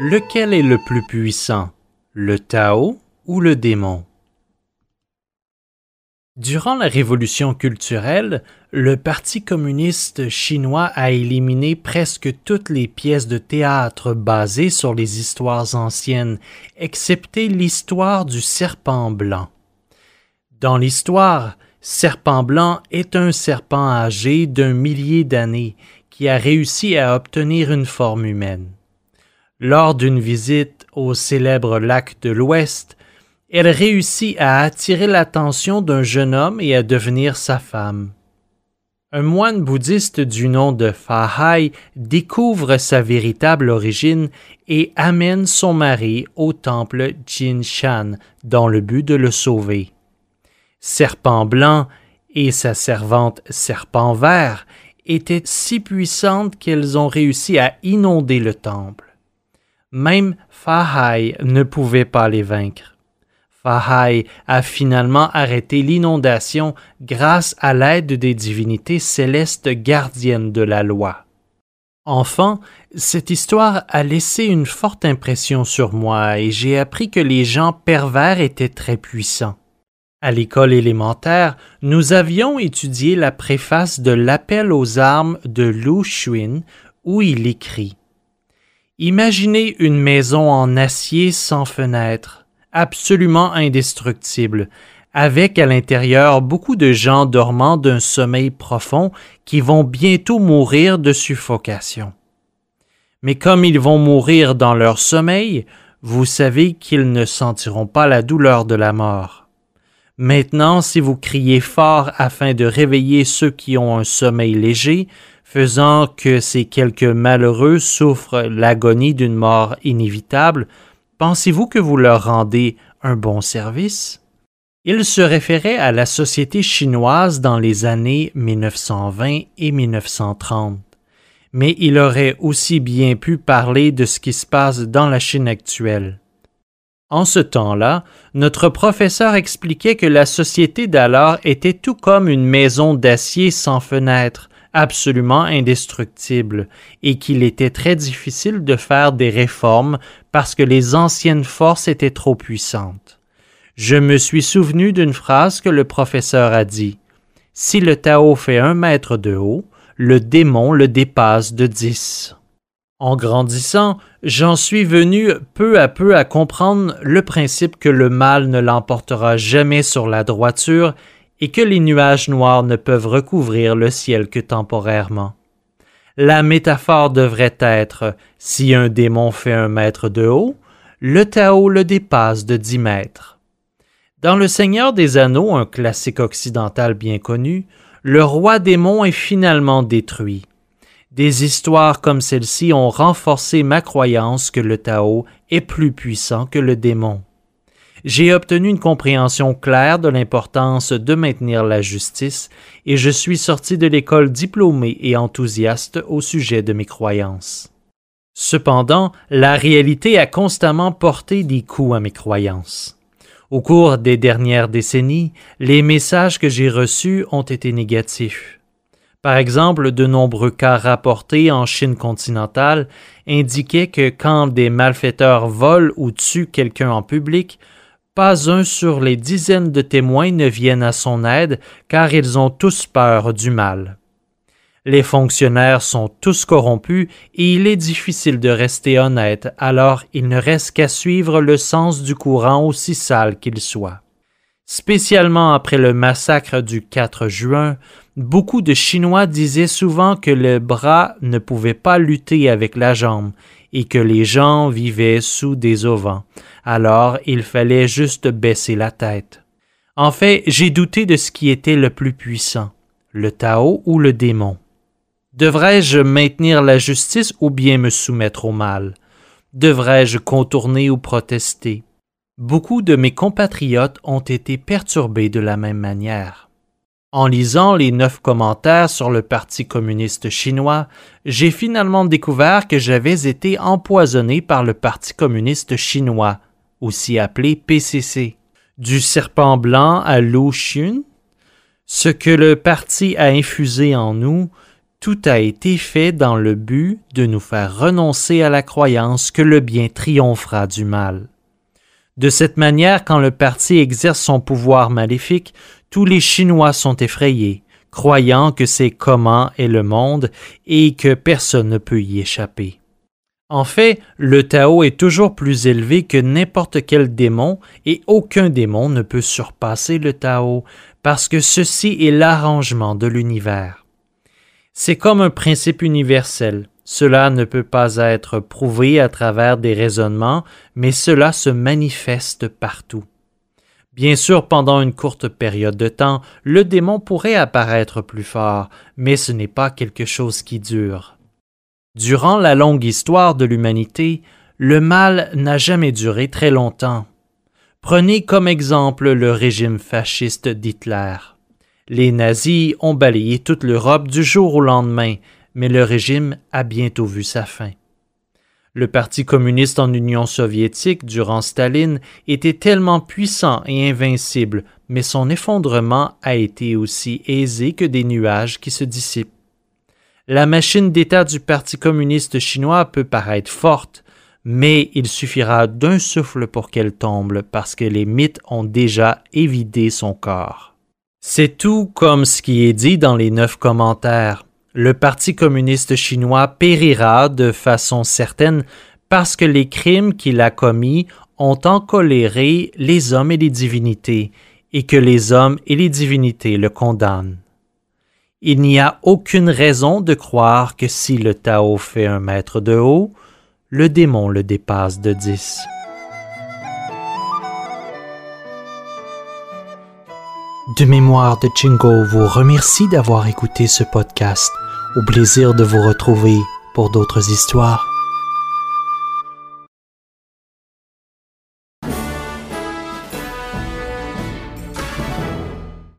Lequel est le plus puissant, le Tao ou le démon? Durant la révolution culturelle, le Parti communiste chinois a éliminé presque toutes les pièces de théâtre basées sur les histoires anciennes, excepté l'histoire du serpent blanc. Dans l'histoire, Serpent blanc est un serpent âgé d'un millier d'années qui a réussi à obtenir une forme humaine. Lors d'une visite au célèbre lac de l'Ouest, elle réussit à attirer l'attention d'un jeune homme et à devenir sa femme. Un moine bouddhiste du nom de Fahai découvre sa véritable origine et amène son mari au temple Jinshan dans le but de le sauver. Serpent blanc et sa servante Serpent vert étaient si puissantes qu'elles ont réussi à inonder le temple. Même Fahai ne pouvait pas les vaincre. Fahai a finalement arrêté l'inondation grâce à l'aide des divinités célestes gardiennes de la loi. Enfant, cette histoire a laissé une forte impression sur moi et j'ai appris que les gens pervers étaient très puissants. À l'école élémentaire, nous avions étudié la préface de L'appel aux armes de Lu Xuin où il écrit Imaginez une maison en acier sans fenêtre, absolument indestructible, avec à l'intérieur beaucoup de gens dormant d'un sommeil profond qui vont bientôt mourir de suffocation. Mais comme ils vont mourir dans leur sommeil, vous savez qu'ils ne sentiront pas la douleur de la mort. Maintenant, si vous criez fort afin de réveiller ceux qui ont un sommeil léger, faisant que ces quelques malheureux souffrent l'agonie d'une mort inévitable, pensez-vous que vous leur rendez un bon service? Il se référait à la société chinoise dans les années 1920 et 1930, mais il aurait aussi bien pu parler de ce qui se passe dans la Chine actuelle. En ce temps-là, notre professeur expliquait que la société d'alors était tout comme une maison d'acier sans fenêtre, absolument indestructible et qu'il était très difficile de faire des réformes parce que les anciennes forces étaient trop puissantes. Je me suis souvenu d'une phrase que le professeur a dit. Si le Tao fait un mètre de haut, le démon le dépasse de dix. En grandissant, j'en suis venu peu à peu à comprendre le principe que le mal ne l'emportera jamais sur la droiture et que les nuages noirs ne peuvent recouvrir le ciel que temporairement. La métaphore devrait être si un démon fait un mètre de haut, le Tao le dépasse de dix mètres. Dans Le Seigneur des Anneaux, un classique occidental bien connu, le roi démon est finalement détruit. Des histoires comme celle-ci ont renforcé ma croyance que le Tao est plus puissant que le démon j'ai obtenu une compréhension claire de l'importance de maintenir la justice et je suis sorti de l'école diplômé et enthousiaste au sujet de mes croyances. Cependant, la réalité a constamment porté des coups à mes croyances. Au cours des dernières décennies, les messages que j'ai reçus ont été négatifs. Par exemple, de nombreux cas rapportés en Chine continentale indiquaient que quand des malfaiteurs volent ou tuent quelqu'un en public, pas un sur les dizaines de témoins ne viennent à son aide, car ils ont tous peur du mal. Les fonctionnaires sont tous corrompus et il est difficile de rester honnête, alors il ne reste qu'à suivre le sens du courant aussi sale qu'il soit. Spécialement après le massacre du 4 juin, beaucoup de Chinois disaient souvent que le bras ne pouvait pas lutter avec la jambe et que les gens vivaient sous des auvents. Alors il fallait juste baisser la tête. En fait, j'ai douté de ce qui était le plus puissant, le Tao ou le démon. Devrais-je maintenir la justice ou bien me soumettre au mal? Devrais-je contourner ou protester? Beaucoup de mes compatriotes ont été perturbés de la même manière. En lisant les neuf commentaires sur le Parti communiste chinois, j'ai finalement découvert que j'avais été empoisonné par le Parti communiste chinois, aussi appelé PCC. Du serpent blanc à Lu Xun, ce que le parti a infusé en nous, tout a été fait dans le but de nous faire renoncer à la croyance que le bien triomphera du mal. De cette manière, quand le parti exerce son pouvoir maléfique, tous les Chinois sont effrayés, croyant que c'est comment est le monde et que personne ne peut y échapper. En fait, le Tao est toujours plus élevé que n'importe quel démon et aucun démon ne peut surpasser le Tao parce que ceci est l'arrangement de l'univers. C'est comme un principe universel. Cela ne peut pas être prouvé à travers des raisonnements, mais cela se manifeste partout. Bien sûr, pendant une courte période de temps, le démon pourrait apparaître plus fort, mais ce n'est pas quelque chose qui dure. Durant la longue histoire de l'humanité, le mal n'a jamais duré très longtemps. Prenez comme exemple le régime fasciste d'Hitler. Les nazis ont balayé toute l'Europe du jour au lendemain, mais le régime a bientôt vu sa fin. Le Parti communiste en Union soviétique durant Staline était tellement puissant et invincible, mais son effondrement a été aussi aisé que des nuages qui se dissipent. La machine d'État du Parti communiste chinois peut paraître forte, mais il suffira d'un souffle pour qu'elle tombe parce que les mythes ont déjà évidé son corps. C'est tout comme ce qui est dit dans les neuf commentaires le Parti communiste chinois périra de façon certaine parce que les crimes qu'il a commis ont encoléré les hommes et les divinités, et que les hommes et les divinités le condamnent. Il n'y a aucune raison de croire que si le Tao fait un mètre de haut, le démon le dépasse de dix. De mémoire de Jingo vous remercie d'avoir écouté ce podcast. Au plaisir de vous retrouver pour d'autres histoires.